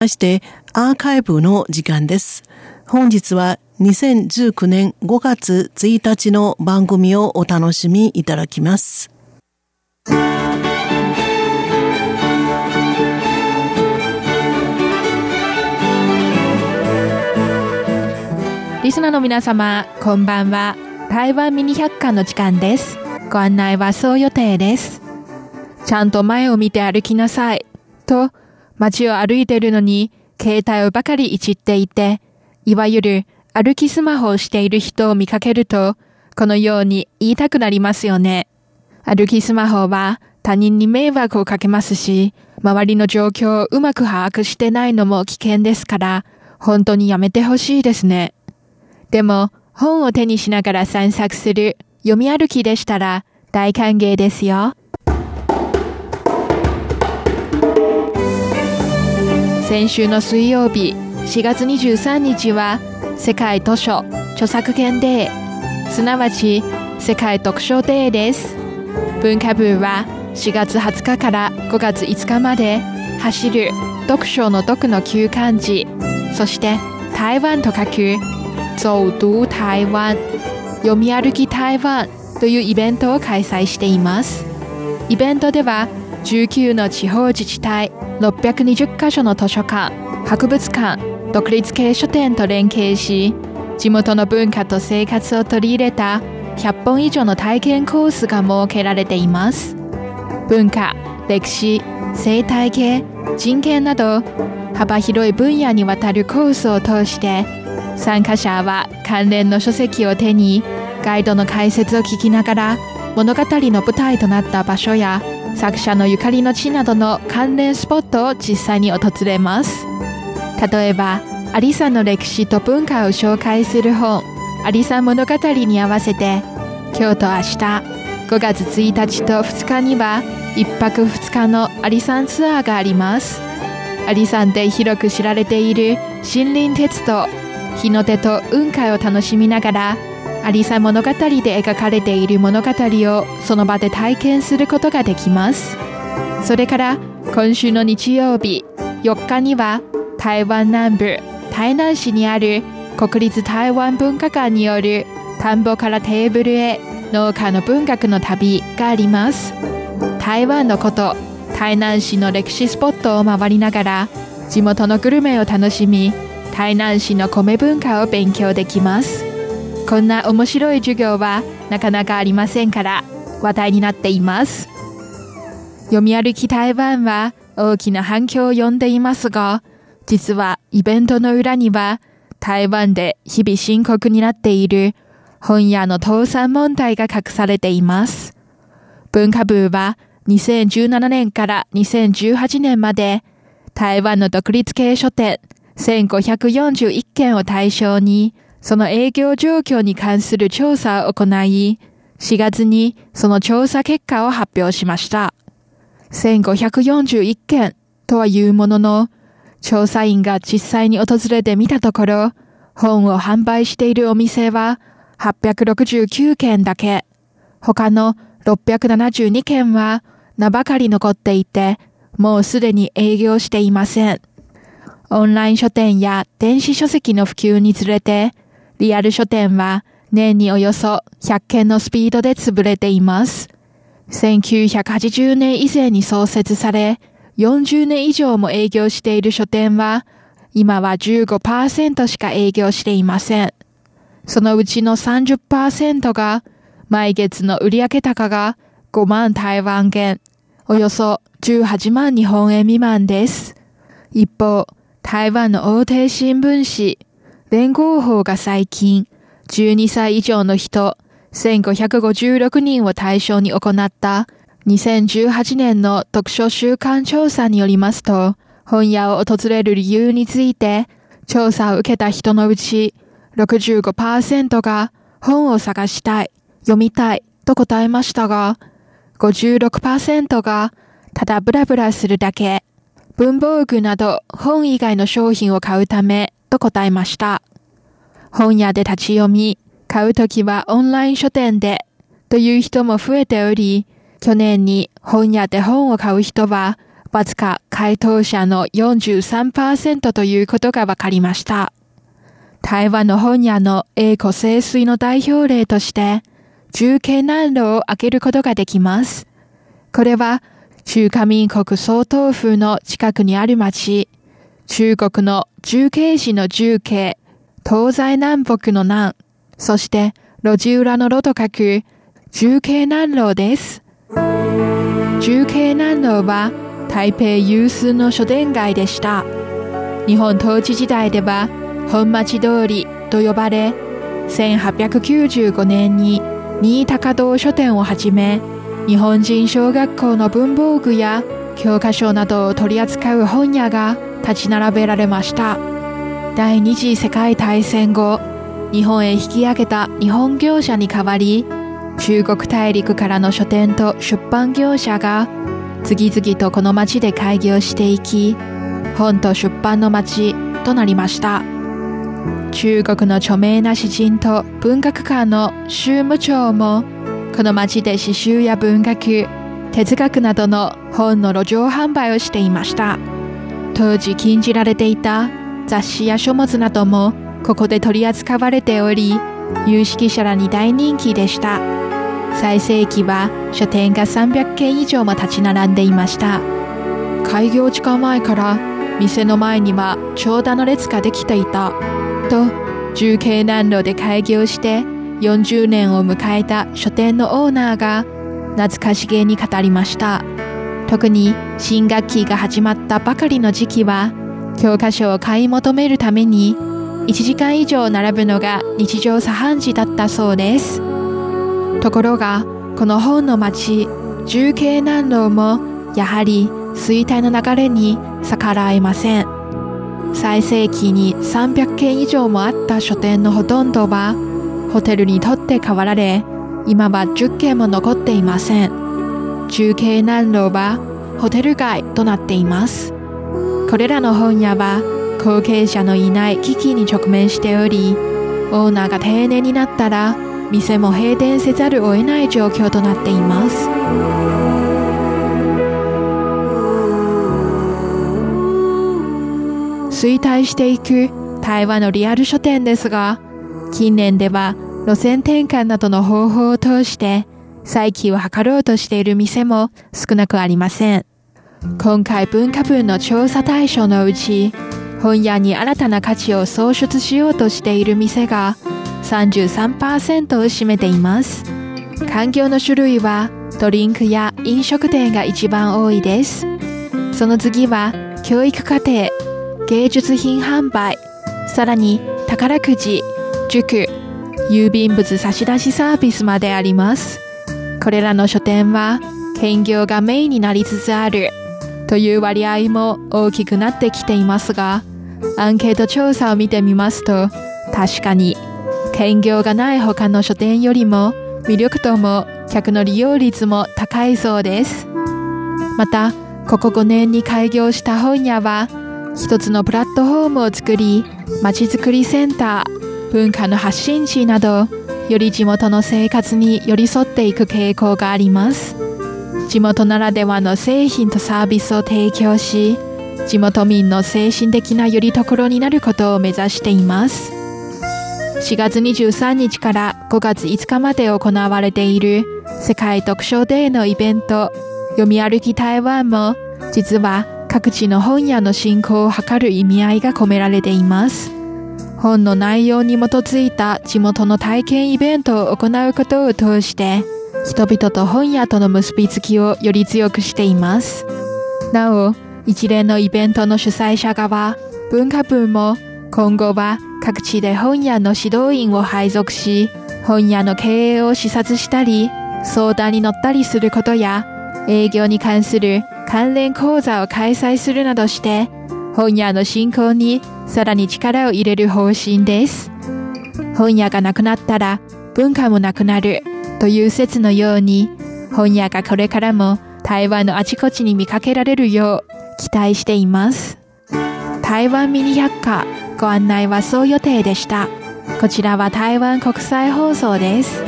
ましてアーカイブの時間です。本日は2019年5月1日の番組をお楽しみいただきます。リスナーの皆様、こんばんは。台湾ミニ百科の時間です。ご案内はそう予定です。ちゃんと前を見て歩きなさい。と、街を歩いているのに、携帯をばかりいじっていて、いわゆる歩きスマホをしている人を見かけると、このように言いたくなりますよね。歩きスマホは他人に迷惑をかけますし、周りの状況をうまく把握してないのも危険ですから、本当にやめてほしいですね。でも、本を手にしながら散策する読み歩きでしたら大歓迎ですよ。先週の水曜日4月23日は世界図書著作権デー。すなわち世界読書デーです。文化部は4月20日から5月5日まで走る読書の読の旧漢字そして台湾と書く走读台湾読み歩き台湾というイベントを開催しています。イベントでは19の地方自治体620カ所の図書館博物館独立系書店と連携し地元の文化と生活を取り入れた100本以上の体験コースが設けられています。文化歴史生態系人権など幅広い分野にわたるコースを通して参加者は関連の書籍を手にガイドの解説を聞きながら物語の舞台となった場所や作者のゆかりの地などの関連スポットを実際に訪れます。例えばアリサの歴史と文化を紹介する本アリサ物語に合わせて今日と明日5月1日と2日には1泊2日のアリサンツアーがあります。アリサンで広く知られている森林鉄道日の出と雲海を楽しみながらアリサ物語で描かれている物語をその場で体験することができます。それから今週の日曜日4日には台湾南部台南市にある国立台湾文化館による田んぼからテーブルへ農家の文学の旅があります。台湾のこと台南市の歴史スポットを回りながら地元のグルメを楽しみ台南市の米文化を勉強できます。こんな面白い授業はなかなかありませんから話題になっています。読み歩き台湾は大きな反響を呼んでいますが実はイベントの裏には台湾で日々深刻になっている本屋の倒産問題が隠されています。文化部は2017年から2018年まで台湾の独立系書店1541件を対象にその営業状況に関する調査を行い、4月にその調査結果を発表しました。1541件とは言うものの、調査員が実際に訪れてみたところ、本を販売しているお店は869件だけ、他の672件は名ばかり残っていて、もうすでに営業していません。オンライン書店や電子書籍の普及につれて、リアル書店は年におよそ100件のスピードで潰れています。1980年以前に創設され、40年以上も営業している書店は、今は15%しか営業していません。そのうちの30%が、毎月の売上高が5万台湾元、およそ18万日本円未満です。一方、台湾の大手新聞紙、連合法が最近、12歳以上の人、1556人を対象に行った2018年の読書週間調査によりますと、本屋を訪れる理由について、調査を受けた人のうち65%が本を探したい、読みたいと答えましたが、56%がただブラブラするだけ、文房具など本以外の商品を買うためと答えました。本屋で立ち読み、買うときはオンライン書店で、という人も増えており、去年に本屋で本を買う人はわずか回答者の43%ということが分かりました。台湾の本屋の英語清水の代表例として、重慶南路を開けることができます。これは中華民国総統府の近くにある町、中国の重慶市の重慶、東西南北の南、そして路地裏の路と書く重慶南路です。重慶南路は台北有数の書店街でした。日本統治時代では本町通りと呼ばれ、1895年に新高堂書店をはじめ、日本人小学校の文房具や教科書などを取り扱う本屋が立ち並べられました。第二次世界大戦後、日本へ引き上げた日本業者に代わり、中国大陸からの書店と出版業者が次々とこの町で開業していき、本と出版の町となりました。中国の著名な詩人と文学館の州務長も、この町で詩集や文学、哲学などの本の路上販売をしていました。当時禁じられていた雑誌や書物などもここで取り扱われており、有識者らに大人気でした。最盛期は書店が300軒以上も立ち並んでいました開業時間前から店の前には長蛇の列ができていたと重慶南路で開業して40年を迎えた書店のオーナーが懐かしげに語りました特に新学期が始まったばかりの時期は教科書を買い求めるために1時間以上並ぶのが日常茶飯事だったそうです。ところが、この本の町、重慶南路も、やはり衰退の流れに逆らえません。最盛期に300軒以上もあった書店のほとんどは、ホテルにとって変わられ、今は10軒も残っていません。重慶南路はホテル街となっています。これらの本屋は後継者のいない危機に直面しており、オーナーが定年になったら店も閉店せざるを得ない状況となっています衰退していく台湾のリアル書店ですが近年では路線転換などの方法を通して再起を図ろうとしている店も少なくありません今回文化部の調査対象のうち本屋に新たな価値を創出しようとしている店が33%を占めています。環境の種類はドリンクや飲食店が一番多いです。その次は教育課程、芸術品販売、さらに宝くじ、塾、郵便物差し出しサービスまであります。これらの書店は兼業がメインになりつつあるという割合も大きくなってきていますが、アンケート調査を見てみますと、確かに兼業がない他の書店よりも魅力度も客の利用率も高いそうです。また、ここ5年に開業した本屋は、一つのプラットフォームを作り、まちづくりセンター、文化の発信地など、より地元の生活に寄り添っていく傾向があります。地元ならではの製品とサービスを提供し、地元民の精神的なよりどころになることを目指しています。4月23日から5月5日まで行われている世界読書デーのイベント読み歩き台湾も実は各地の本屋の振興を図る意味合いが込められています。本の内容に基づいた地元の体験イベントを行うことを通して人々と本屋との結びつきをより強くしています。なお、一連のイベントの主催者側、文化部も今後は各地で本屋の指導員を配属し、本屋の経営を視察したり、相談に乗ったりすることや、営業に関する関連講座を開催するなどして、本屋の振興にさらに力を入れる方針です。本屋がなくなったら文化もなくなるという説のように、本屋がこれからも台湾のあちこちに見かけられるよう期待しています。台湾ミニ百科ご案内はそう予定でした。こちらは台湾国際放送です。